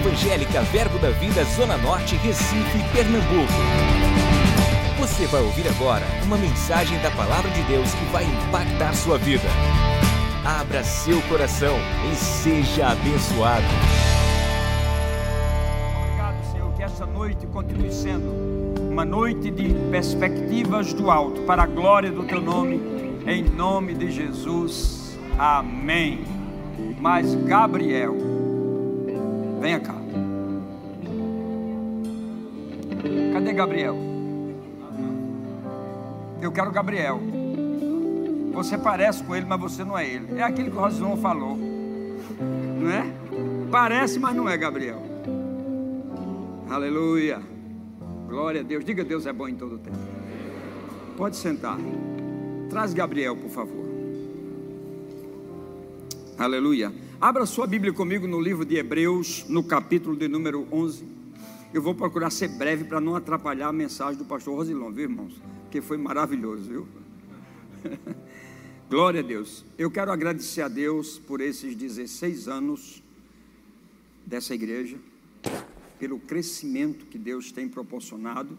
Evangélica Verbo da Vida Zona Norte, Recife, Pernambuco. Você vai ouvir agora uma mensagem da Palavra de Deus que vai impactar sua vida. Abra seu coração e seja abençoado. Obrigado, Senhor, que essa noite continue sendo uma noite de perspectivas do alto, para a glória do Teu nome, em nome de Jesus. Amém. Mas Gabriel, venha cá. Cadê Gabriel? Eu quero Gabriel. Você parece com ele, mas você não é ele. É aquilo que o Rosilon falou. Não é? Parece, mas não é Gabriel. Aleluia. Glória a Deus. Diga Deus é bom em todo tempo. Pode sentar. Traz Gabriel, por favor. Aleluia. Abra sua Bíblia comigo no livro de Hebreus, no capítulo de número 11. Eu vou procurar ser breve para não atrapalhar a mensagem do pastor Rosilon, viu, irmãos? Que foi maravilhoso, viu? Glória a Deus. Eu quero agradecer a Deus por esses 16 anos dessa igreja, pelo crescimento que Deus tem proporcionado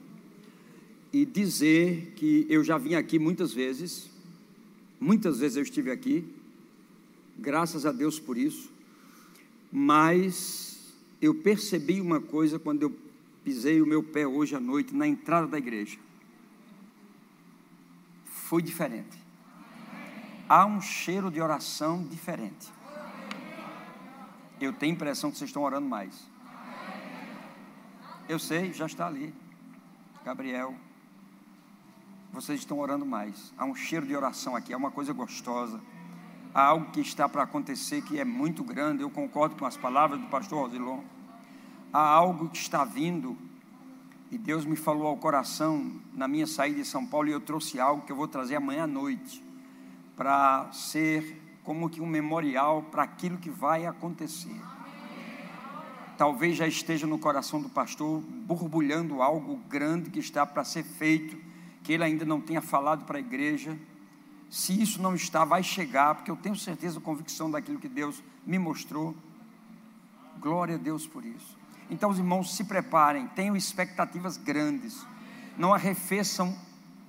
e dizer que eu já vim aqui muitas vezes, muitas vezes eu estive aqui, graças a Deus por isso, mas eu percebi uma coisa quando eu pisei o meu pé hoje à noite na entrada da igreja. Foi diferente. Há um cheiro de oração diferente. Eu tenho a impressão que vocês estão orando mais. Eu sei, já está ali. Gabriel, vocês estão orando mais. Há um cheiro de oração aqui, é uma coisa gostosa. Há algo que está para acontecer que é muito grande. Eu concordo com as palavras do pastor Rosilon. Há algo que está vindo. E Deus me falou ao coração na minha saída de São Paulo e eu trouxe algo que eu vou trazer amanhã à noite para ser como que um memorial para aquilo que vai acontecer. Talvez já esteja no coração do pastor borbulhando algo grande que está para ser feito, que ele ainda não tenha falado para a igreja. Se isso não está, vai chegar, porque eu tenho certeza, convicção daquilo que Deus me mostrou. Glória a Deus por isso. Então, os irmãos, se preparem, tenham expectativas grandes. Não arrefeçam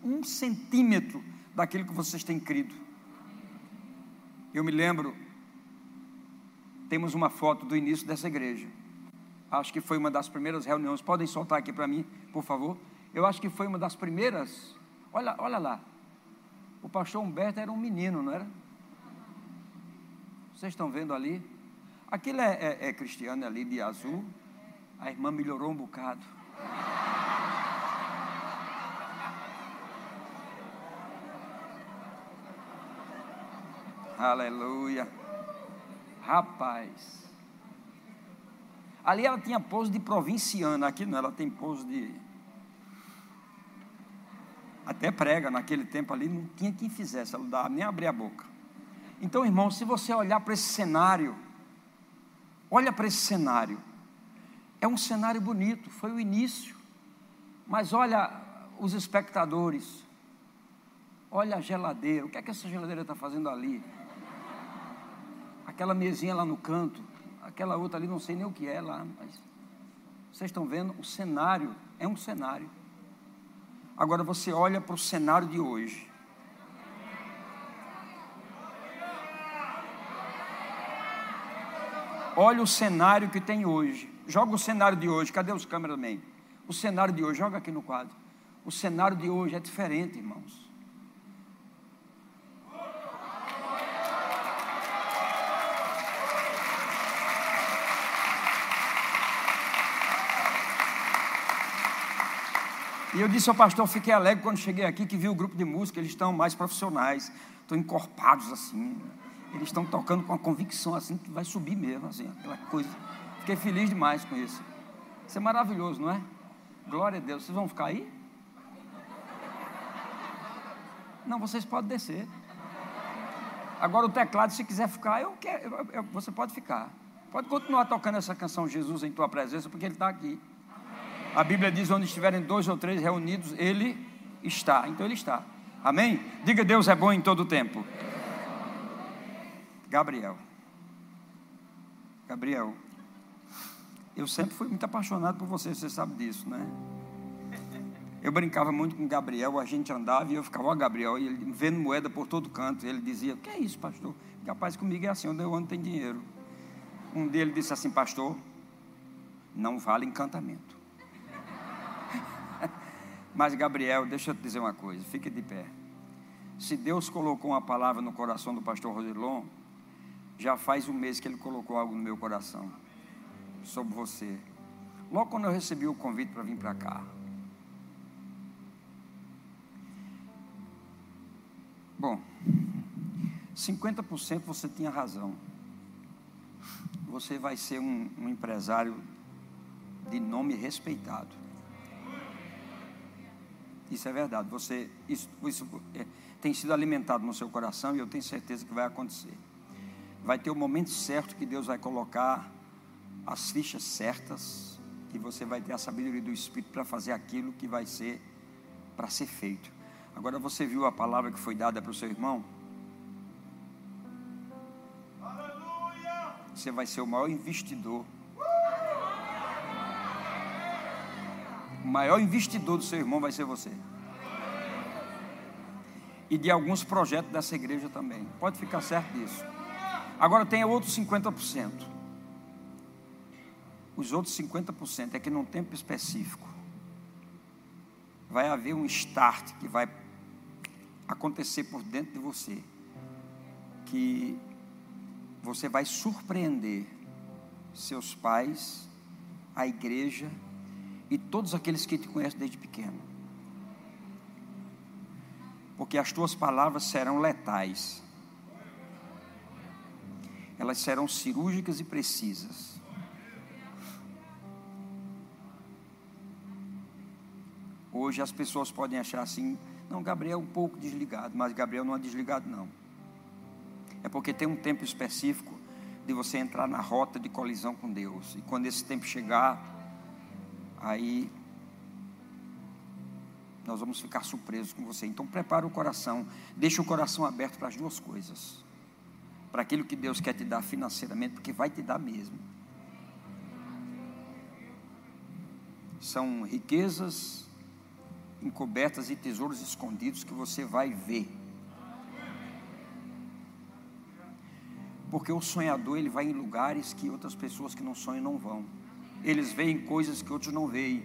um centímetro daquilo que vocês têm crido. Eu me lembro, temos uma foto do início dessa igreja. Acho que foi uma das primeiras reuniões. Podem soltar aqui para mim, por favor? Eu acho que foi uma das primeiras. Olha, olha lá. O pastor Humberto era um menino, não era? Vocês estão vendo ali? Aquilo é, é, é Cristiane ali de azul. A irmã melhorou um bocado. Aleluia. Rapaz. Ali ela tinha pose de provinciana, aqui não, ela tem pose de. Até prega naquele tempo ali, não tinha quem fizesse, ela não dava nem abrir a boca. Então, irmão, se você olhar para esse cenário, olha para esse cenário, é um cenário bonito, foi o início, mas olha os espectadores, olha a geladeira, o que é que essa geladeira está fazendo ali? Aquela mesinha lá no canto, aquela outra ali, não sei nem o que é lá, mas vocês estão vendo, o cenário é um cenário. Agora você olha para o cenário de hoje. Olha o cenário que tem hoje. Joga o cenário de hoje. Cadê os cameramen? O cenário de hoje, joga aqui no quadro. O cenário de hoje é diferente, irmãos. E eu disse ao pastor, fiquei alegre quando cheguei aqui que vi o grupo de música, eles estão mais profissionais, estão encorpados assim. Eles estão tocando com a convicção assim que vai subir mesmo, assim, aquela coisa. Fiquei feliz demais com isso. Isso é maravilhoso, não é? Glória a Deus. Vocês vão ficar aí? Não, vocês podem descer. Agora o teclado, se quiser ficar, eu quero, eu, eu, você pode ficar. Pode continuar tocando essa canção Jesus em tua presença, porque ele está aqui. A Bíblia diz: onde estiverem dois ou três reunidos, Ele está. Então Ele está. Amém? Diga: Deus é bom em todo o tempo. Gabriel. Gabriel. Eu sempre fui muito apaixonado por você, você sabe disso, né? Eu brincava muito com Gabriel, a gente andava e eu ficava, ó, Gabriel, e ele vendo moeda por todo canto. Ele dizia: Que é isso, pastor? Capaz comigo é assim, onde eu ando tem dinheiro. Um dele disse assim: Pastor, não vale encantamento. Mas, Gabriel, deixa eu te dizer uma coisa, fique de pé. Se Deus colocou uma palavra no coração do pastor Rosilon, já faz um mês que ele colocou algo no meu coração sobre você. Logo quando eu recebi o convite para vir para cá, Bom, 50% você tinha razão. Você vai ser um, um empresário de nome respeitado. Isso é verdade. Você, isso, isso é, tem sido alimentado no seu coração e eu tenho certeza que vai acontecer. Vai ter o momento certo que Deus vai colocar as fichas certas e você vai ter a sabedoria do Espírito para fazer aquilo que vai ser para ser feito. Agora você viu a palavra que foi dada para o seu irmão? Você vai ser o maior investidor. O maior investidor do seu irmão vai ser você. E de alguns projetos dessa igreja também. Pode ficar certo disso. Agora tem outros 50%. Os outros 50% é que num tempo específico vai haver um start que vai acontecer por dentro de você, que você vai surpreender seus pais, a igreja e todos aqueles que te conhecem desde pequeno. Porque as tuas palavras serão letais. Elas serão cirúrgicas e precisas. Hoje as pessoas podem achar assim, não, Gabriel é um pouco desligado, mas Gabriel não é desligado, não. É porque tem um tempo específico de você entrar na rota de colisão com Deus. E quando esse tempo chegar, aí nós vamos ficar surpresos com você. Então prepara o coração, deixa o coração aberto para as duas coisas. Para aquilo que Deus quer te dar financeiramente, porque vai te dar mesmo. São riquezas encobertas e tesouros escondidos que você vai ver. Porque o sonhador ele vai em lugares que outras pessoas que não sonham não vão. Eles veem coisas que outros não veem.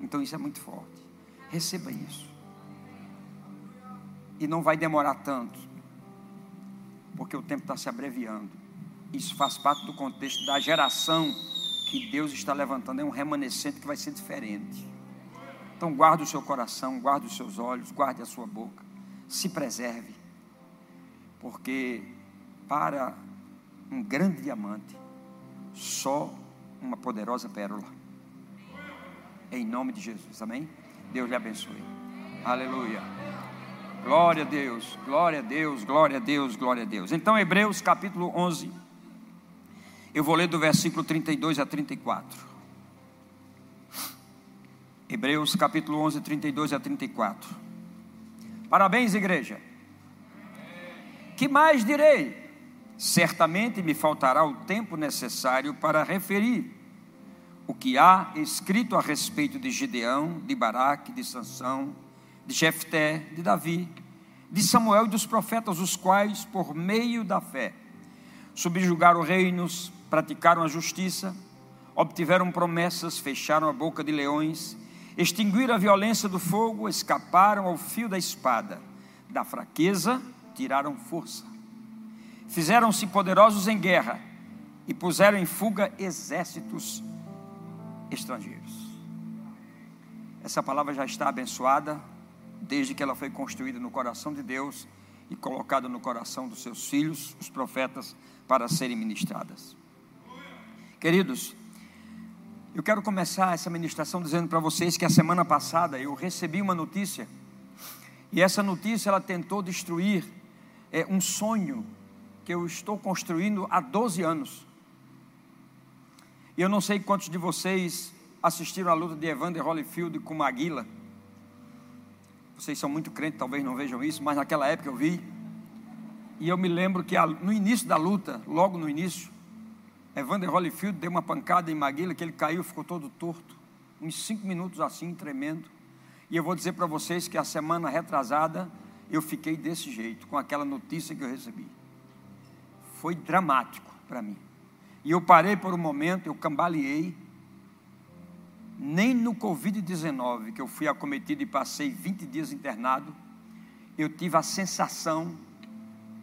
Então isso é muito forte. Receba isso. E não vai demorar tanto. Porque o tempo está se abreviando. Isso faz parte do contexto da geração que Deus está levantando. É um remanescente que vai ser diferente. Então guarde o seu coração, guarde os seus olhos, guarde a sua boca. Se preserve. Porque para um grande diamante, só uma poderosa pérola. Em nome de Jesus, amém? Deus lhe abençoe. Aleluia. Glória a Deus, glória a Deus, glória a Deus, glória a Deus. Então, Hebreus capítulo 11, eu vou ler do versículo 32 a 34. Hebreus capítulo 11, 32 a 34. Parabéns, igreja. Que mais direi? Certamente me faltará o tempo necessário para referir o que há escrito a respeito de Gideão, de Baraque, de Sansão, de Jefté, de Davi, de Samuel e dos profetas, os quais, por meio da fé, subjugaram reinos, praticaram a justiça, obtiveram promessas, fecharam a boca de leões, extinguiram a violência do fogo, escaparam ao fio da espada, da fraqueza tiraram força, fizeram-se poderosos em guerra e puseram em fuga exércitos estrangeiros. Essa palavra já está abençoada desde que ela foi construída no coração de Deus e colocada no coração dos seus filhos, os profetas, para serem ministradas. Queridos, eu quero começar essa ministração dizendo para vocês que a semana passada eu recebi uma notícia e essa notícia ela tentou destruir é, um sonho que eu estou construindo há 12 anos. E eu não sei quantos de vocês assistiram a luta de Evander Holyfield com Maguila. Vocês são muito crentes, talvez não vejam isso, mas naquela época eu vi. E eu me lembro que no início da luta, logo no início, Evander Holyfield deu uma pancada em Maguila que ele caiu, ficou todo torto. Uns cinco minutos assim, tremendo. E eu vou dizer para vocês que a semana retrasada eu fiquei desse jeito, com aquela notícia que eu recebi. Foi dramático para mim. E eu parei por um momento, eu cambaleei. Nem no Covid-19, que eu fui acometido e passei 20 dias internado, eu tive a sensação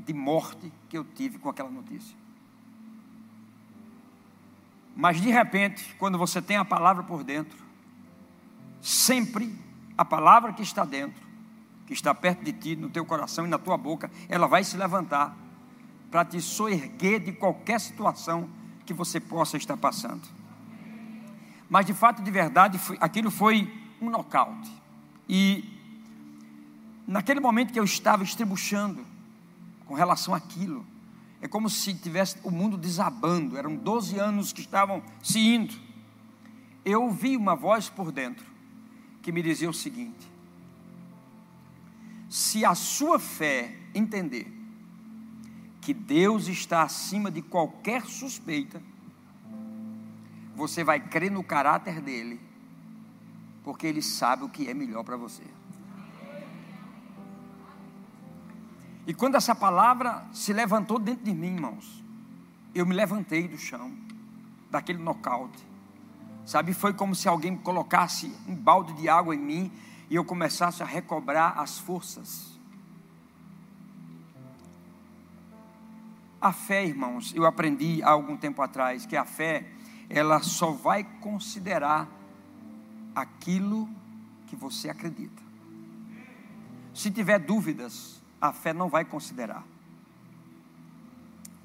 de morte que eu tive com aquela notícia. Mas de repente, quando você tem a palavra por dentro, sempre a palavra que está dentro, que está perto de ti, no teu coração e na tua boca, ela vai se levantar para te soerguer de qualquer situação que você possa estar passando. Mas de fato, de verdade, aquilo foi um nocaute. E naquele momento que eu estava estribuchando com relação àquilo, é como se tivesse o mundo desabando, eram 12 anos que estavam se indo. Eu ouvi uma voz por dentro que me dizia o seguinte: se a sua fé entender que Deus está acima de qualquer suspeita, você vai crer no caráter dele, porque ele sabe o que é melhor para você. E quando essa palavra se levantou dentro de mim, irmãos, eu me levantei do chão, daquele nocaute. Sabe, foi como se alguém colocasse um balde de água em mim e eu começasse a recobrar as forças. A fé, irmãos, eu aprendi há algum tempo atrás que a fé, ela só vai considerar aquilo que você acredita. Se tiver dúvidas, a fé não vai considerar.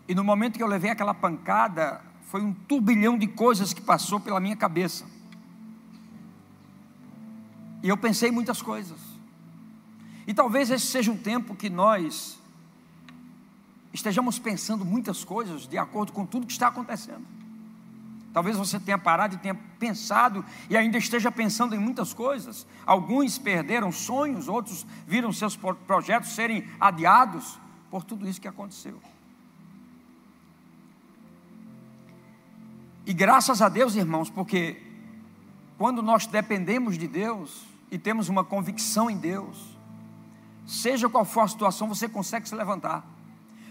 E no momento que eu levei aquela pancada, foi um turbilhão de coisas que passou pela minha cabeça. E eu pensei muitas coisas. E talvez esse seja um tempo que nós estejamos pensando muitas coisas de acordo com tudo que está acontecendo. Talvez você tenha parado e tenha pensado e ainda esteja pensando em muitas coisas. Alguns perderam sonhos, outros viram seus projetos serem adiados por tudo isso que aconteceu. E graças a Deus, irmãos, porque quando nós dependemos de Deus e temos uma convicção em Deus, seja qual for a situação, você consegue se levantar.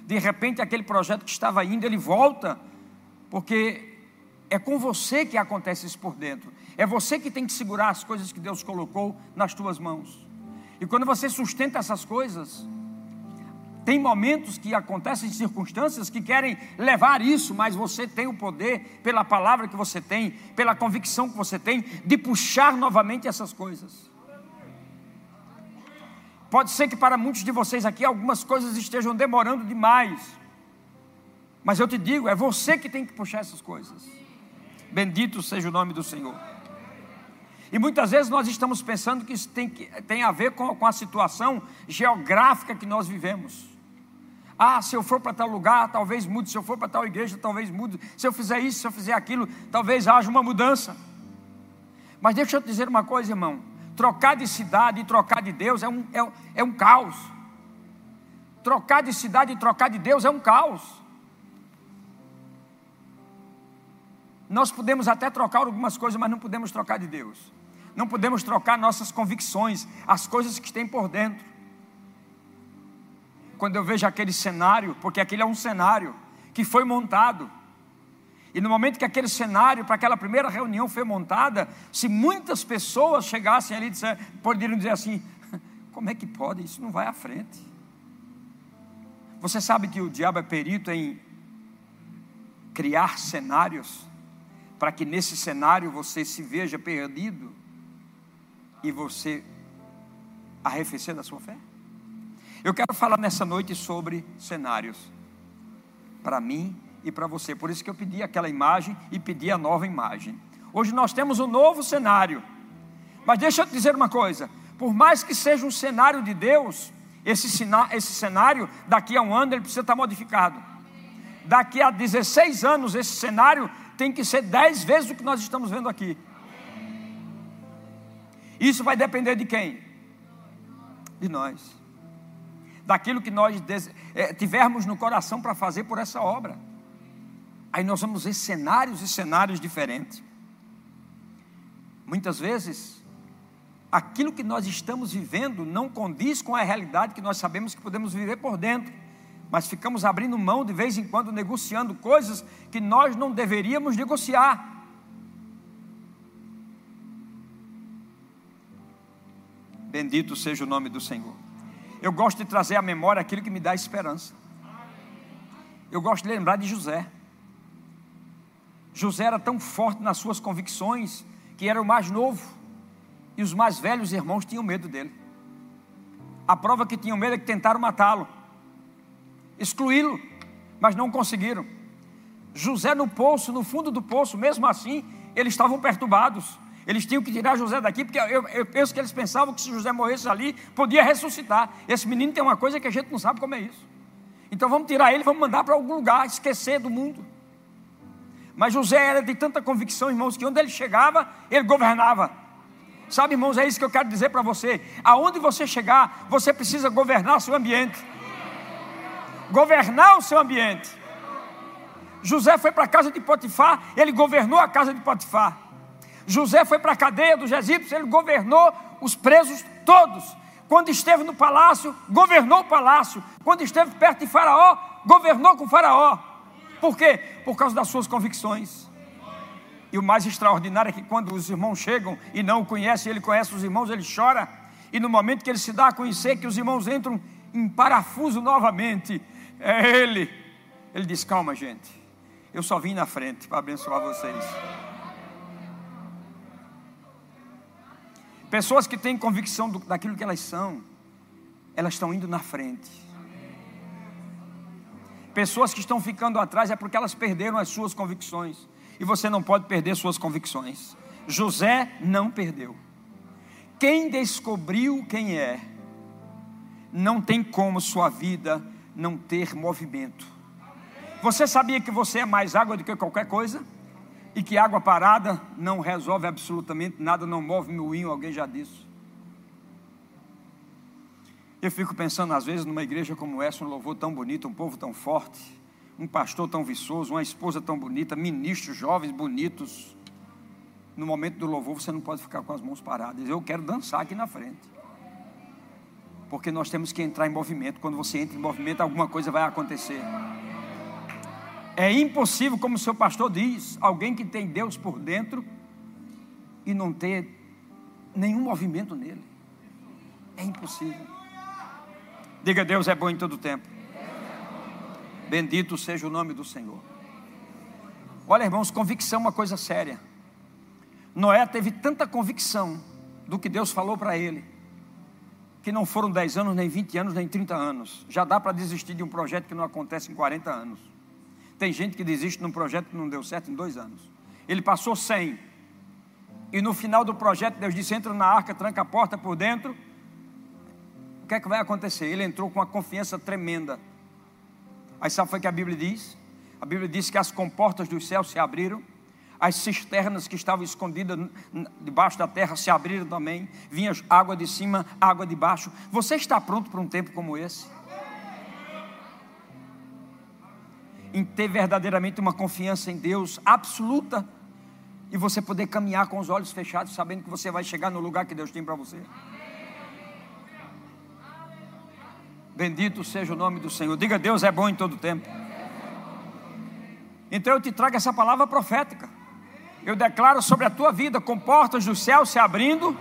De repente, aquele projeto que estava indo, ele volta, porque é com você que acontece isso por dentro. É você que tem que segurar as coisas que Deus colocou nas tuas mãos. E quando você sustenta essas coisas, tem momentos que acontecem circunstâncias que querem levar isso, mas você tem o poder, pela palavra que você tem, pela convicção que você tem, de puxar novamente essas coisas. Pode ser que para muitos de vocês aqui algumas coisas estejam demorando demais, mas eu te digo, é você que tem que puxar essas coisas. Bendito seja o nome do Senhor. E muitas vezes nós estamos pensando que isso tem, tem a ver com, com a situação geográfica que nós vivemos. Ah, se eu for para tal lugar, talvez mude. Se eu for para tal igreja, talvez mude. Se eu fizer isso, se eu fizer aquilo, talvez haja uma mudança. Mas deixa eu te dizer uma coisa, irmão. Trocar de cidade e trocar de Deus é um, é, é um caos. Trocar de cidade e trocar de Deus é um caos. Nós podemos até trocar algumas coisas, mas não podemos trocar de Deus. Não podemos trocar nossas convicções, as coisas que tem por dentro. Quando eu vejo aquele cenário, porque aquele é um cenário que foi montado. E no momento que aquele cenário, para aquela primeira reunião foi montada, se muitas pessoas chegassem ali, disser, poderiam dizer assim: como é que pode? Isso não vai à frente. Você sabe que o diabo é perito em criar cenários para que nesse cenário você se veja perdido e você arrefecer da sua fé? Eu quero falar nessa noite sobre cenários, para mim e para você. Por isso que eu pedi aquela imagem e pedi a nova imagem. Hoje nós temos um novo cenário, mas deixa eu te dizer uma coisa: por mais que seja um cenário de Deus, esse, esse cenário, daqui a um ano, ele precisa estar modificado. Daqui a 16 anos, esse cenário tem que ser dez vezes o que nós estamos vendo aqui. Isso vai depender de quem? De nós. Daquilo que nós é, tivermos no coração para fazer por essa obra. Aí nós vamos ver cenários e cenários diferentes. Muitas vezes, aquilo que nós estamos vivendo não condiz com a realidade que nós sabemos que podemos viver por dentro, mas ficamos abrindo mão de vez em quando, negociando coisas que nós não deveríamos negociar. Bendito seja o nome do Senhor. Eu gosto de trazer à memória aquilo que me dá esperança. Eu gosto de lembrar de José. José era tão forte nas suas convicções que era o mais novo e os mais velhos irmãos tinham medo dele. A prova que tinham medo é que tentaram matá-lo, excluí-lo, mas não conseguiram. José no poço, no fundo do poço, mesmo assim, eles estavam perturbados. Eles tinham que tirar José daqui, porque eu, eu, penso que eles pensavam que se José morresse ali, podia ressuscitar. Esse menino tem uma coisa que a gente não sabe como é isso. Então vamos tirar ele, vamos mandar para algum lugar, esquecer do mundo. Mas José era de tanta convicção, irmãos, que onde ele chegava, ele governava. Sabe, irmãos, é isso que eu quero dizer para você. Aonde você chegar, você precisa governar o seu ambiente. Governar o seu ambiente. José foi para a casa de Potifar, ele governou a casa de Potifar. José foi para a cadeia dos egípcios, ele governou os presos todos. Quando esteve no palácio, governou o palácio. Quando esteve perto de Faraó, governou com Faraó. Por quê? Por causa das suas convicções. E o mais extraordinário é que quando os irmãos chegam e não o conhecem, ele conhece os irmãos, ele chora. E no momento que ele se dá a conhecer que os irmãos entram em parafuso novamente, é ele. Ele diz: Calma, gente, eu só vim na frente para abençoar vocês. Pessoas que têm convicção do, daquilo que elas são, elas estão indo na frente. Pessoas que estão ficando atrás é porque elas perderam as suas convicções. E você não pode perder suas convicções. José não perdeu. Quem descobriu quem é, não tem como sua vida não ter movimento. Você sabia que você é mais água do que qualquer coisa? E que água parada não resolve absolutamente nada, não move moinho, alguém já disse. Eu fico pensando, às vezes, numa igreja como essa, um louvor tão bonito, um povo tão forte, um pastor tão viçoso, uma esposa tão bonita, ministros jovens bonitos. No momento do louvor, você não pode ficar com as mãos paradas. Eu quero dançar aqui na frente. Porque nós temos que entrar em movimento. Quando você entra em movimento, alguma coisa vai acontecer. É impossível, como o seu pastor diz, alguém que tem Deus por dentro e não ter nenhum movimento nele. É impossível. Diga, Deus é bom em todo tempo. Bendito seja o nome do Senhor. Olha, irmãos, convicção é uma coisa séria. Noé teve tanta convicção do que Deus falou para ele, que não foram 10 anos, nem 20 anos, nem 30 anos. Já dá para desistir de um projeto que não acontece em 40 anos. Tem gente que desiste de um projeto que não deu certo em dois anos. Ele passou 100. E no final do projeto, Deus disse: entra na arca, tranca a porta por dentro o que é que vai acontecer? Ele entrou com uma confiança tremenda. Aí sabe o que a Bíblia diz? A Bíblia diz que as comportas dos céus se abriram, as cisternas que estavam escondidas debaixo da terra se abriram também, vinha água de cima, água de baixo. Você está pronto para um tempo como esse? Em ter verdadeiramente uma confiança em Deus absoluta e você poder caminhar com os olhos fechados, sabendo que você vai chegar no lugar que Deus tem para você. Bendito seja o nome do Senhor. Diga, Deus é bom em todo tempo. Então eu te trago essa palavra profética. Eu declaro sobre a tua vida com portas do céu se abrindo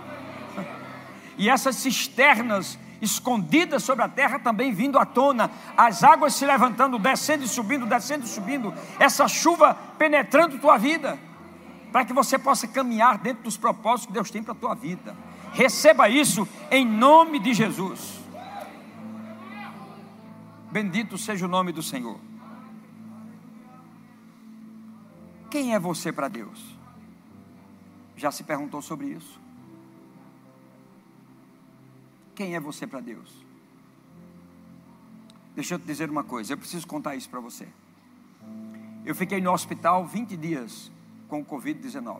e essas cisternas escondidas sobre a terra também vindo à tona, as águas se levantando, descendo e subindo, descendo e subindo, essa chuva penetrando tua vida, para que você possa caminhar dentro dos propósitos que Deus tem para a tua vida. Receba isso em nome de Jesus. Bendito seja o nome do Senhor. Quem é você para Deus? Já se perguntou sobre isso? Quem é você para Deus? Deixa eu te dizer uma coisa, eu preciso contar isso para você. Eu fiquei no hospital 20 dias com o Covid-19.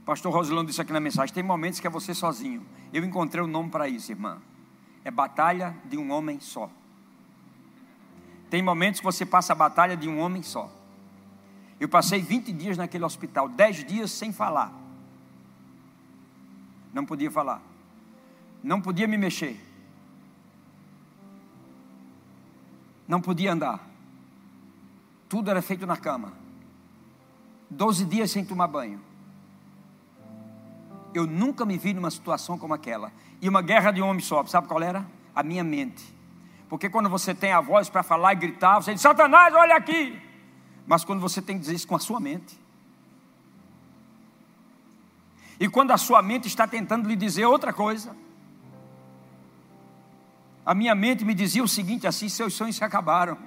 O pastor Rosilão disse aqui na mensagem: tem momentos que é você sozinho. Eu encontrei o um nome para isso, irmã é batalha de um homem só. Tem momentos que você passa a batalha de um homem só. Eu passei 20 dias naquele hospital, 10 dias sem falar. Não podia falar. Não podia me mexer. Não podia andar. Tudo era feito na cama. 12 dias sem tomar banho. Eu nunca me vi numa situação como aquela. E uma guerra de homem só, sabe qual era? A minha mente. Porque quando você tem a voz para falar e gritar, você diz: Satanás, olha aqui. Mas quando você tem que dizer isso com a sua mente. E quando a sua mente está tentando lhe dizer outra coisa. A minha mente me dizia o seguinte: assim, seus sonhos se acabaram.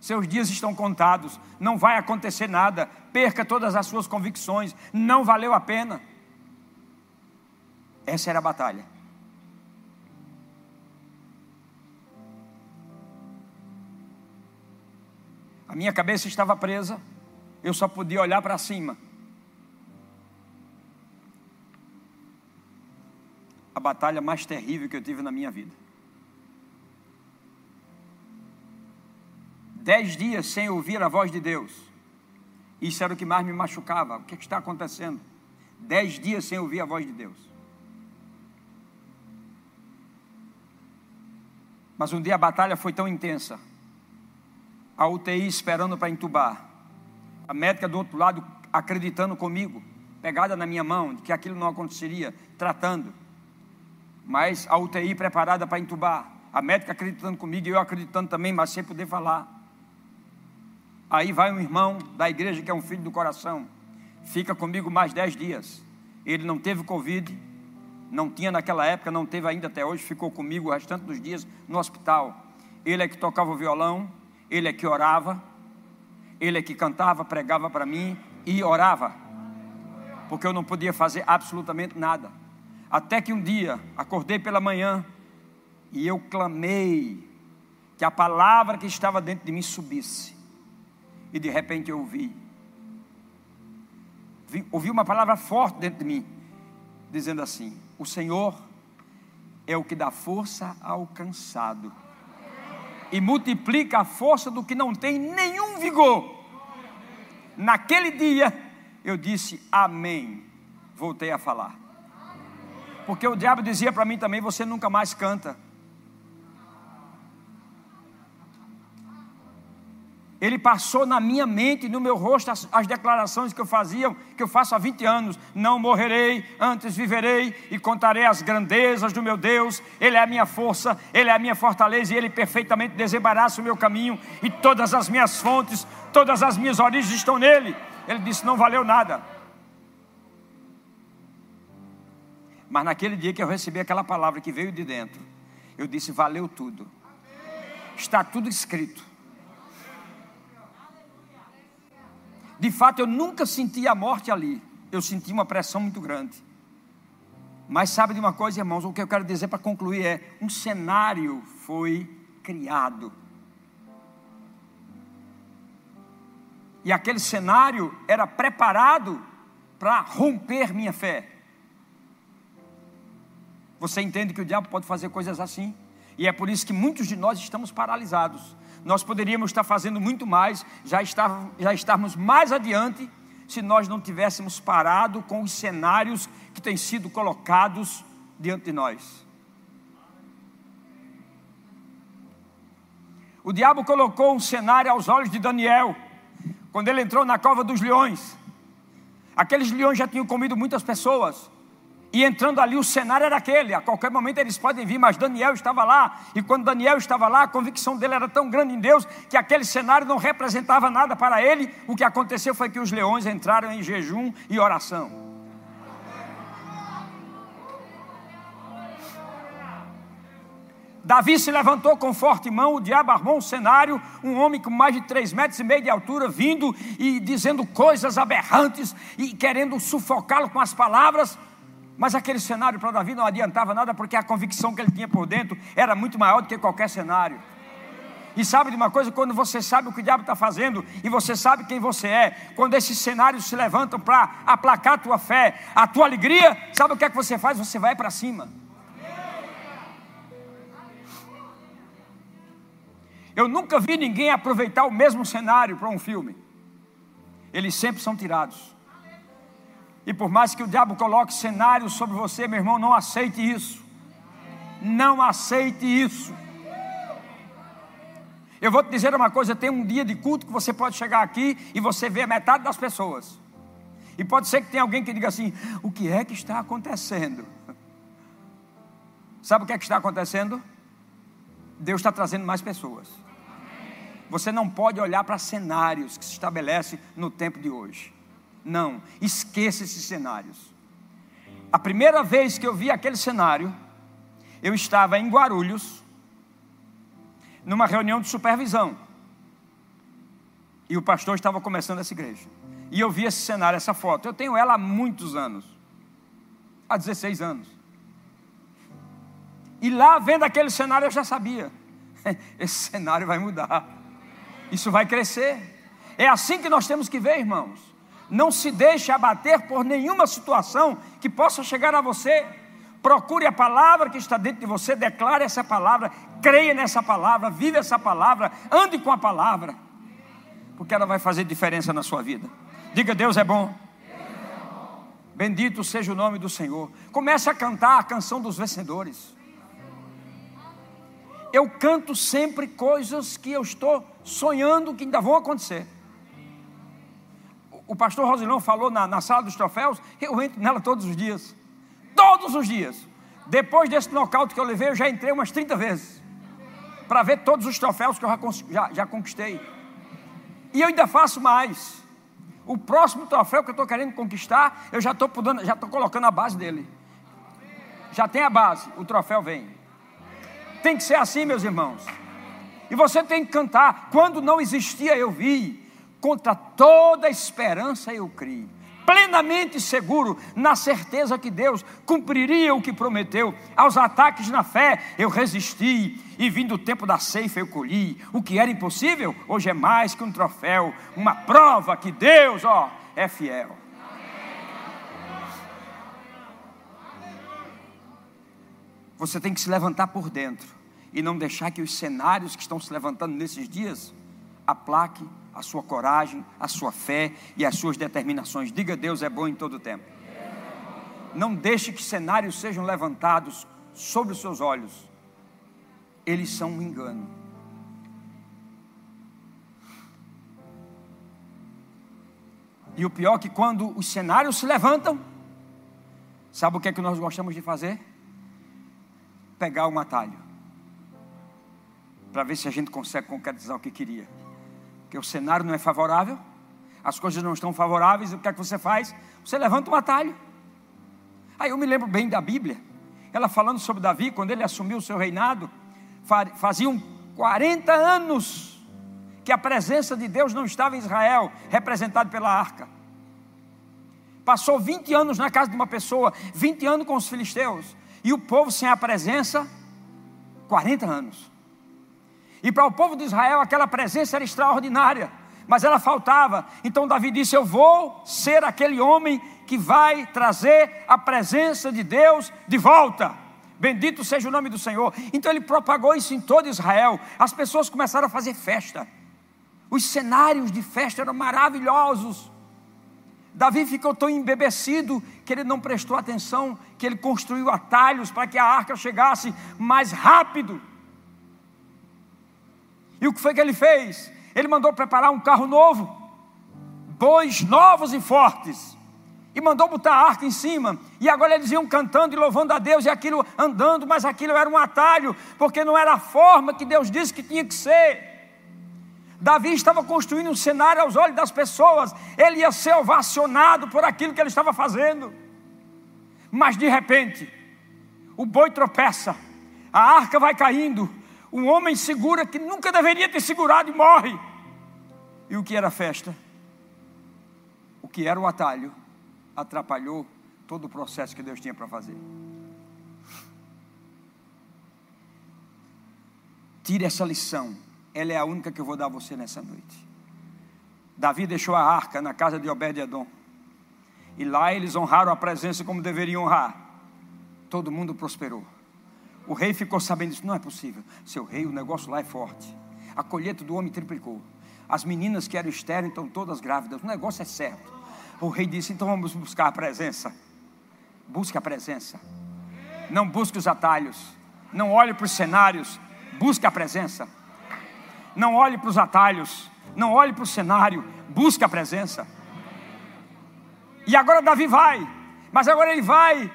Seus dias estão contados, não vai acontecer nada, perca todas as suas convicções, não valeu a pena. Essa era a batalha. A minha cabeça estava presa, eu só podia olhar para cima. A batalha mais terrível que eu tive na minha vida. Dez dias sem ouvir a voz de Deus. Isso era o que mais me machucava. O que, é está acontecendo? Dez dias sem ouvir a voz de Deus. Mas um dia a batalha foi tão intensa. A UTI esperando para entubar. A médica do outro lado acreditando comigo, pegada na minha mão, de que aquilo não aconteceria, tratando. Mas a UTI preparada para entubar. A médica acreditando comigo e eu acreditando também, mas sem poder falar. Aí vai um irmão da igreja que é um filho do coração, fica comigo mais dez dias. Ele não teve Covid, não tinha naquela época, não teve ainda até hoje, ficou comigo o restante dos dias no hospital. Ele é que tocava o violão, ele é que orava, ele é que cantava, pregava para mim e orava, porque eu não podia fazer absolutamente nada. Até que um dia acordei pela manhã e eu clamei que a palavra que estava dentro de mim subisse, e de repente eu ouvi, ouvi uma palavra forte dentro de mim, dizendo assim: o Senhor é o que dá força ao cansado e multiplica a força do que não tem nenhum vigor. Naquele dia eu disse amém. Voltei a falar. Porque o diabo dizia para mim também: você nunca mais canta. Ele passou na minha mente no meu rosto as, as, declarações que eu fazia, que eu faço há 20 anos: não morrerei, antes viverei e contarei as grandezas do meu Deus. Ele é a minha força, ele é a minha fortaleza e ele perfeitamente desembaraça o meu caminho e todas as minhas fontes, todas as minhas origens estão nele. Ele disse: não valeu nada. Mas naquele dia que eu recebi aquela palavra que veio de dentro, eu disse: valeu tudo. Está tudo escrito De fato, eu nunca senti a morte ali. Eu senti uma pressão muito grande. Mas sabe de uma coisa, irmãos? O que eu quero dizer para concluir é: um cenário foi criado. E aquele cenário era preparado para romper minha fé. Você entende que o diabo pode fazer coisas assim? E é por isso que muitos de nós estamos paralisados. Nós poderíamos estar fazendo muito mais, já, estar, já estarmos mais adiante, se nós não tivéssemos parado com os cenários que têm sido colocados diante de nós. O diabo colocou um cenário aos olhos de Daniel, quando ele entrou na cova dos leões. Aqueles leões já tinham comido muitas pessoas, e entrando ali, o cenário era aquele: a qualquer momento eles podem vir, mas Daniel estava lá. E quando Daniel estava lá, a convicção dele era tão grande em Deus que aquele cenário não representava nada para ele. O que aconteceu foi que os leões entraram em jejum e oração. Davi se levantou com forte mão, o diabo armou um cenário, um homem com mais de três metros e meio de altura, vindo e dizendo coisas aberrantes e querendo sufocá-lo com as palavras. Mas aquele cenário para Davi não adiantava nada, porque a convicção que ele tinha por dentro era muito maior do que qualquer cenário. E sabe de uma coisa? Quando você sabe o que o diabo está fazendo e você sabe quem você é, quando esses cenários se levantam para aplacar a tua fé, a tua alegria, sabe o que é que você faz? Você vai para cima. Eu nunca vi ninguém aproveitar o mesmo cenário para um filme. Eles sempre são tirados. E por mais que o diabo coloque cenários sobre você, meu irmão, não aceite isso. Não aceite isso. Eu vou te dizer uma coisa: tem um dia de culto que você pode chegar aqui e você vê metade das pessoas. E pode ser que tenha alguém que diga assim: o que é que está acontecendo? Sabe o que é que está acontecendo? Deus está trazendo mais pessoas. Você não pode olhar para cenários que se estabelecem no tempo de hoje. Não, esqueça esses cenários. A primeira vez que eu vi aquele cenário, eu estava em Guarulhos, numa reunião de supervisão. E o pastor estava começando essa igreja. E eu vi esse cenário, essa foto. Eu tenho ela há muitos anos há 16 anos. E lá, vendo aquele cenário, eu já sabia: esse cenário vai mudar, isso vai crescer. É assim que nós temos que ver, irmãos. Não se deixe abater por nenhuma situação que possa chegar a você. Procure a palavra que está dentro de você, declare essa palavra, creia nessa palavra, vive essa palavra, ande com a palavra, porque ela vai fazer diferença na sua vida. Diga: Deus é bom. Bendito seja o nome do Senhor. Comece a cantar a canção dos vencedores. Eu canto sempre coisas que eu estou sonhando que ainda vão acontecer. O pastor Rosilão falou na, na sala dos troféus, eu entro nela todos os dias. Todos os dias. Depois desse nocaute que eu levei, eu já entrei umas 30 vezes. Para ver todos os troféus que eu já, já, conquistei. E eu ainda faço mais. O próximo troféu que eu estou querendo conquistar, eu já estou já estou colocando a base dele. Já tem a base, o troféu vem. Tem que ser assim, meus irmãos. E você tem que cantar. Quando não existia, eu vi. Contra toda esperança, eu criei plenamente seguro, na certeza que Deus cumpriria o que prometeu. Aos ataques na fé eu resisti, e vindo o tempo da ceifa eu colhi. O que era impossível, hoje é mais que um troféu, uma prova que Deus, ó, é fiel. Você tem que se levantar por dentro e não deixar que os cenários que estão se levantando nesses dias aplaque a sua coragem, a sua fé e as suas determinações. Diga: Deus é bom em todo tempo. Não deixe que cenários sejam levantados sobre os seus olhos. Eles são um engano. E o pior é que quando os cenários se levantam, sabe o que é que nós gostamos de fazer? Pegar um atalho. Para ver se a gente consegue concretizar o que queria que o cenário não é favorável, as coisas não estão favoráveis, o que é que você faz? Você levanta um atalho. Aí eu me lembro bem da Bíblia, ela falando sobre Davi, quando ele assumiu o seu reinado, faziam 40 anos que a presença de Deus não estava em Israel, representado pela arca. Passou 20 anos na casa de uma pessoa, 20 anos com os filisteus, e o povo sem a presença, 40 anos. E para o povo de Israel aquela presença era extraordinária, mas ela faltava. Então Davi disse: Eu vou ser aquele homem que vai trazer a presença de Deus de volta. Bendito seja o nome do Senhor. Então ele propagou isso em todo Israel. As pessoas começaram a fazer festa. Os cenários de festa eram maravilhosos. Davi ficou tão embebecido que ele não prestou atenção, que ele construiu atalhos para que a arca chegasse mais rápido. E o que foi que ele fez? Ele mandou preparar um carro novo, bois novos e fortes, e mandou botar a arca em cima. E agora eles iam cantando e louvando a Deus, e aquilo andando, mas aquilo era um atalho, porque não era a forma que Deus disse que tinha que ser. Davi estava construindo um cenário aos olhos das pessoas, ele ia ser ovacionado por aquilo que ele estava fazendo. Mas de repente, o boi tropeça, a arca vai caindo, um homem segura que nunca deveria ter segurado e morre. E o que era festa? O que era o atalho atrapalhou todo o processo que Deus tinha para fazer. Tire essa lição. Ela é a única que eu vou dar a você nessa noite. Davi deixou a arca na casa de Obed-edom. E lá eles honraram a presença como deveriam honrar. Todo mundo prosperou. O rei ficou sabendo disso. Não é possível. Seu rei, o negócio lá é forte. A colheita do homem triplicou. As meninas que eram estéreis estão todas grávidas. O negócio é certo. O rei disse: então vamos buscar a presença. Busque a presença. Não busque os atalhos. Não olhe para os cenários. Busque a presença. Não olhe para os atalhos. Não olhe para o cenário. Busque a presença. E agora Davi vai. Mas agora ele vai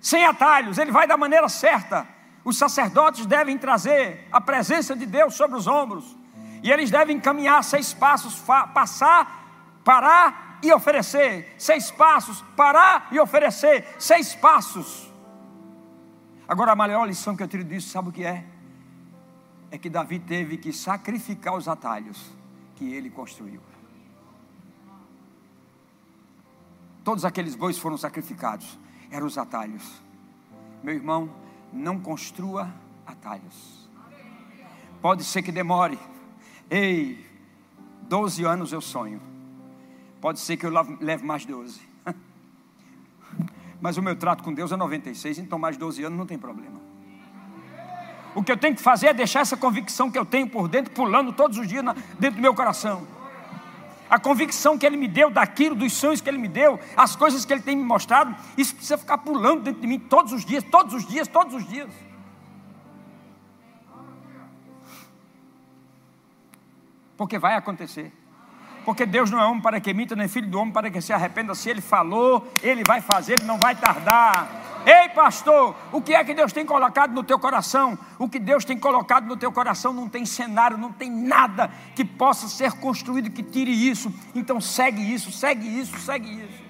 sem atalhos. Ele vai da maneira certa. Os sacerdotes devem trazer a presença de Deus sobre os ombros. E eles devem caminhar seis passos, passar, parar e oferecer. Seis passos, parar e oferecer. Seis passos. Agora, a maior lição que eu tiro disso, sabe o que é? É que Davi teve que sacrificar os atalhos que ele construiu. Todos aqueles bois foram sacrificados, eram os atalhos. Meu irmão, não construa atalhos. Pode ser que demore, Ei, 12 anos eu sonho. Pode ser que eu leve mais 12. Mas o meu trato com Deus é 96, então mais 12 anos não tem problema. O que eu tenho que fazer é deixar essa convicção que eu tenho por dentro, pulando todos os dias dentro do meu coração. A convicção que Ele me deu daquilo, dos sonhos que Ele me deu, as coisas que Ele tem me mostrado, isso precisa ficar pulando dentro de mim todos os dias, todos os dias, todos os dias. porque vai acontecer. Porque Deus não é homem para que minta, nem filho do homem para que se arrependa. Se Ele falou, Ele vai fazer, Ele não vai tardar. Ei, pastor, o que é que Deus tem colocado no teu coração? O que Deus tem colocado no teu coração não tem cenário, não tem nada que possa ser construído que tire isso. Então segue isso, segue isso, segue isso.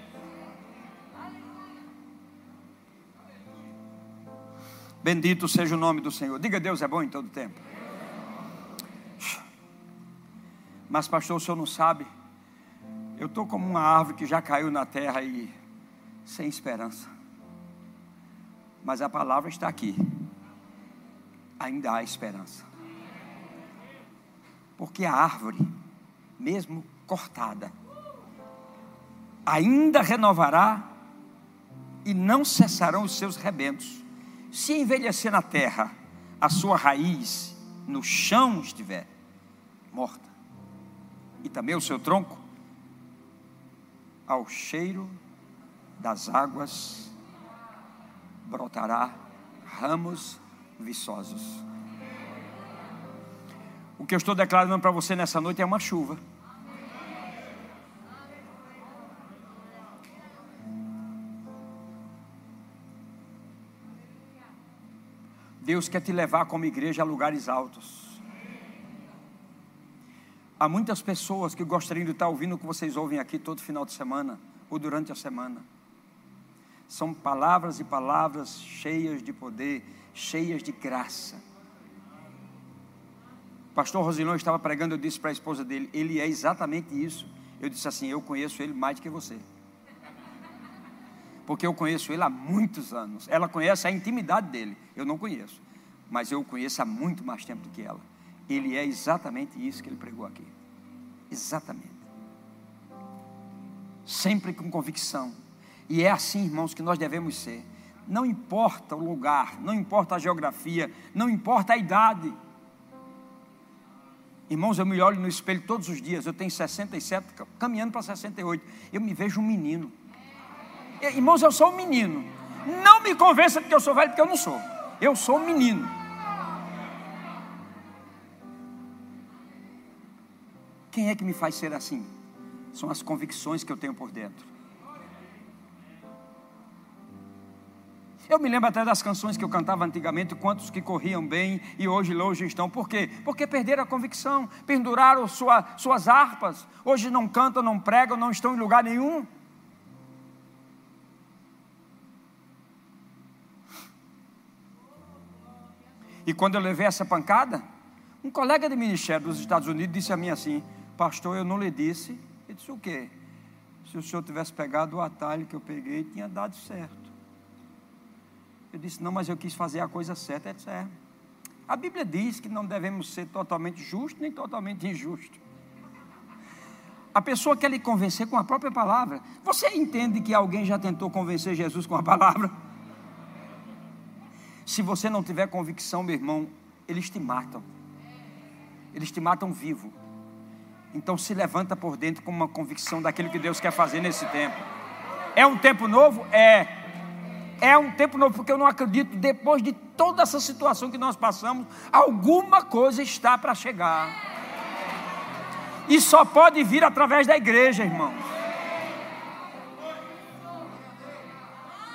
Bendito seja o nome do Senhor. Diga Deus é bom em todo tempo. Mas, pastor, o senhor não sabe. Eu estou como uma árvore que já caiu na terra e sem esperança. Mas a palavra está aqui. Ainda há esperança. Porque a árvore, mesmo cortada, ainda renovará e não cessarão os seus rebentos. Se envelhecer na terra, a sua raiz no chão estiver morta e também o seu tronco, ao cheiro das águas brotará ramos viçosos. O que eu estou declarando para você nessa noite é uma chuva. Deus quer te levar como igreja a lugares altos. Há muitas pessoas que gostariam de estar ouvindo o que vocês ouvem aqui todo final de semana ou durante a semana. São palavras e palavras cheias de poder, cheias de graça. O pastor Rosilão estava pregando, eu disse para a esposa dele, ele é exatamente isso. Eu disse assim: Eu conheço ele mais do que você. Porque eu conheço ele há muitos anos. Ela conhece a intimidade dele, eu não conheço. Mas eu o conheço há muito mais tempo do que ela. Ele é exatamente isso que ele pregou aqui. Exatamente. Sempre com convicção. E é assim, irmãos, que nós devemos ser. Não importa o lugar, não importa a geografia, não importa a idade. Irmãos, eu me olho no espelho todos os dias. Eu tenho 67, caminhando para 68. Eu me vejo um menino. Irmãos, eu sou um menino. Não me convença de que eu sou velho, porque eu não sou. Eu sou um menino. Quem é que me faz ser assim? São as convicções que eu tenho por dentro. Eu me lembro até das canções que eu cantava antigamente, quantos que corriam bem e hoje longe estão. Por quê? Porque perderam a convicção, penduraram sua, suas harpas, hoje não cantam, não pregam, não estão em lugar nenhum. E quando eu levei essa pancada, um colega de ministério dos Estados Unidos disse a mim assim: pastor, eu não lhe disse. Ele disse o quê? Se o senhor tivesse pegado o atalho que eu peguei, tinha dado certo. Eu disse, não, mas eu quis fazer a coisa certa, certo. A Bíblia diz que não devemos ser totalmente justos nem totalmente injustos. A pessoa quer lhe convencer com a própria palavra. Você entende que alguém já tentou convencer Jesus com a palavra? Se você não tiver convicção, meu irmão, eles te matam. eles te matam vivo. Então se levanta por dentro com uma convicção daquilo que Deus quer fazer nesse tempo. É um tempo novo? É. É um tempo novo, porque eu não acredito, depois de toda essa situação que nós passamos, alguma coisa está para chegar. E só pode vir através da igreja, irmãos.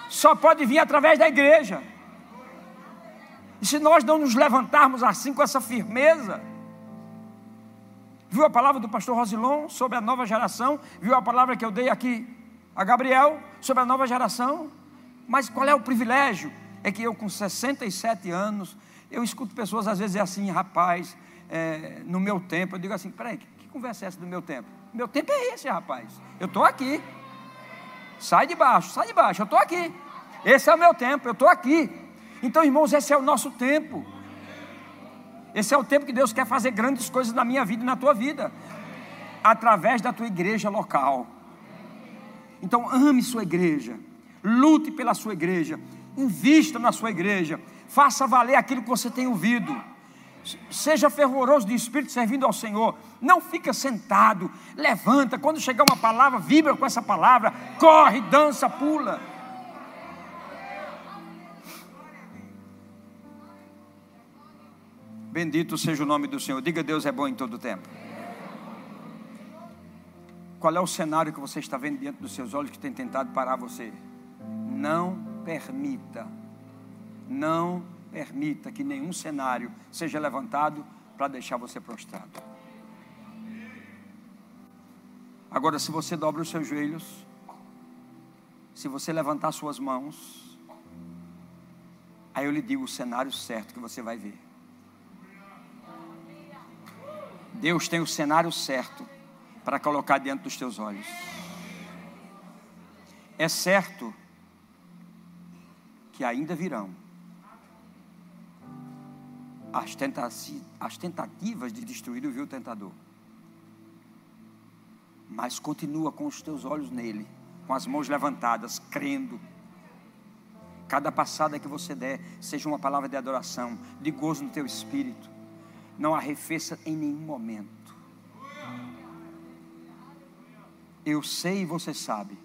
Só pode vir através da igreja. E se nós não nos levantarmos assim com essa firmeza, viu a palavra do pastor Rosilon sobre a nova geração, viu a palavra que eu dei aqui a Gabriel sobre a nova geração, mas qual é o privilégio? É que eu com 67 anos, eu escuto pessoas às vezes assim, rapaz, é, no meu tempo, eu digo assim, peraí, que, que conversa é essa do meu tempo? Meu tempo é esse, rapaz, eu estou aqui, sai de baixo, sai de baixo, eu estou aqui, esse é o meu tempo, eu estou aqui, então, irmãos, esse é o nosso tempo. Esse é o tempo que Deus quer fazer grandes coisas na minha vida e na tua vida, através da tua igreja local. Então, ame sua igreja, lute pela sua igreja, invista na sua igreja, faça valer aquilo que você tem ouvido. Seja fervoroso de espírito servindo ao Senhor. Não fica sentado, levanta. Quando chegar uma palavra, vibra com essa palavra, corre, dança, pula. Bendito seja o nome do Senhor. Diga Deus é bom em todo tempo. Qual é o cenário que você está vendo diante dos seus olhos que tem tentado parar você? Não permita, não permita que nenhum cenário seja levantado para deixar você prostrado. Agora, se você dobra os seus joelhos, se você levantar suas mãos, aí eu lhe digo o cenário certo que você vai ver. Deus tem o cenário certo para colocar diante dos teus olhos. É certo que ainda virão as, as tentativas de destruir o vil tentador. Mas continua com os teus olhos nele, com as mãos levantadas, crendo. Cada passada que você der, seja uma palavra de adoração, de gozo no teu espírito não arrefeça em nenhum momento. Eu sei e você sabe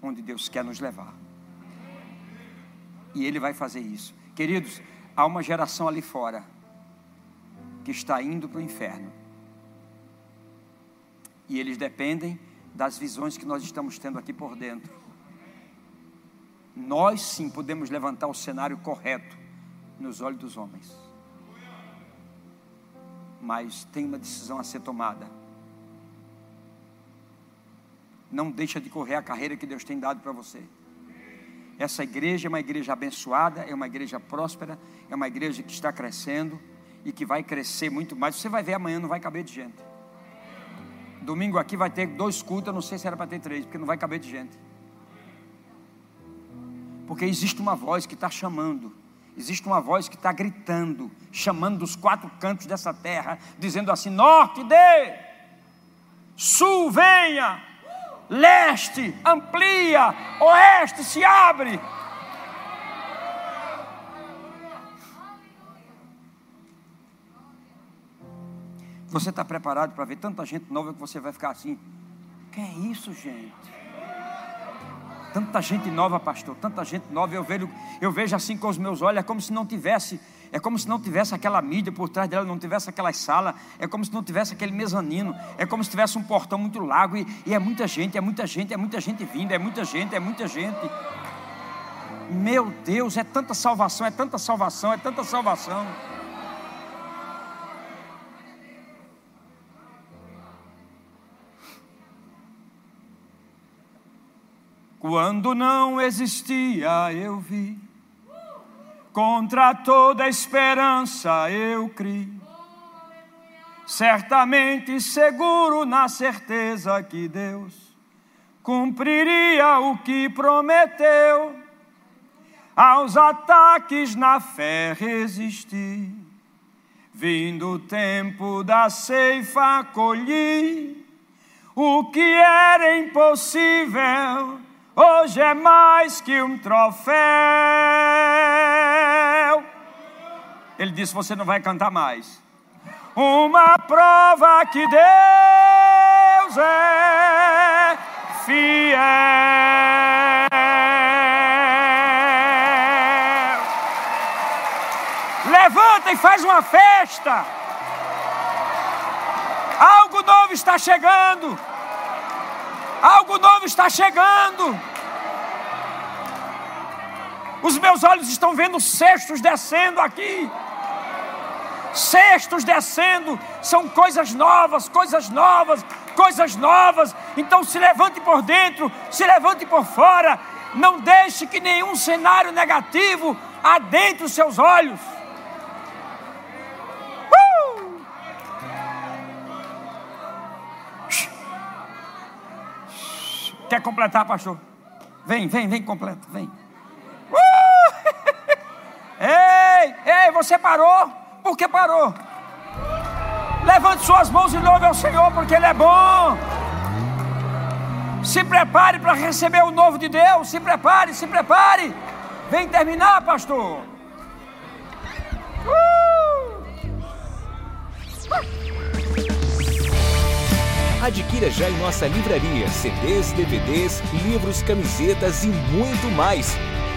onde Deus quer nos levar. E Ele vai fazer isso. Queridos, há uma geração ali fora que está indo para o inferno. E eles dependem das visões que nós estamos tendo aqui por dentro. Nós sim podemos levantar o cenário correto nos olhos dos homens mas tem uma decisão a ser tomada. Não deixa de correr a carreira que Deus tem dado para você. Essa igreja é uma igreja abençoada, é uma igreja próspera, é uma igreja que está crescendo e que vai crescer muito mais. Você vai ver amanhã, não vai caber de gente. Domingo aqui vai ter dois cultos, eu não sei se era para ter três, porque não vai caber de gente. Porque existe uma voz que está chamando existe uma voz que está gritando, chamando dos quatro cantos dessa terra, dizendo assim: Norte, dê, Sul, venha, Leste, amplia, Oeste, se abre. Você está preparado para ver tanta gente nova que você vai ficar assim? Que é isso, gente? Tanta gente nova, pastor, tanta gente nova. Eu vejo, eu vejo assim com os meus olhos, é como se não tivesse, é como se não tivesse aquela mídia por trás dela, não tivesse aquela sala, é como se não tivesse aquele mezanino, é como se tivesse um portão muito largo e, e é muita gente, é muita gente, é muita gente vindo, é muita gente, é muita gente. Meu Deus, é tanta salvação, é tanta salvação, é tanta salvação. Quando não existia, eu vi. Contra toda esperança eu criei. Certamente seguro na certeza que Deus cumpriria o que prometeu. Aos ataques na fé resisti. Vindo o tempo da ceifa, colhi o que era impossível hoje é mais que um troféu. Ele disse: Você não vai cantar mais. uma prova que Deus é fiel. Levanta e faz uma festa. Algo novo está chegando. Algo novo está chegando. Os meus olhos estão vendo cestos descendo aqui. Cestos descendo, são coisas novas, coisas novas, coisas novas. Então se levante por dentro, se levante por fora. Não deixe que nenhum cenário negativo adentre os seus olhos. Uh! Quer completar, pastor? Vem, vem, vem, completa, vem. Ei, ei, você parou? Por que parou? Levante suas mãos e louve ao Senhor, porque Ele é bom. Se prepare para receber o novo de Deus. Se prepare, se prepare. Vem terminar, pastor. Uh! Adquira já em nossa livraria CDs, DVDs, livros, camisetas e muito mais.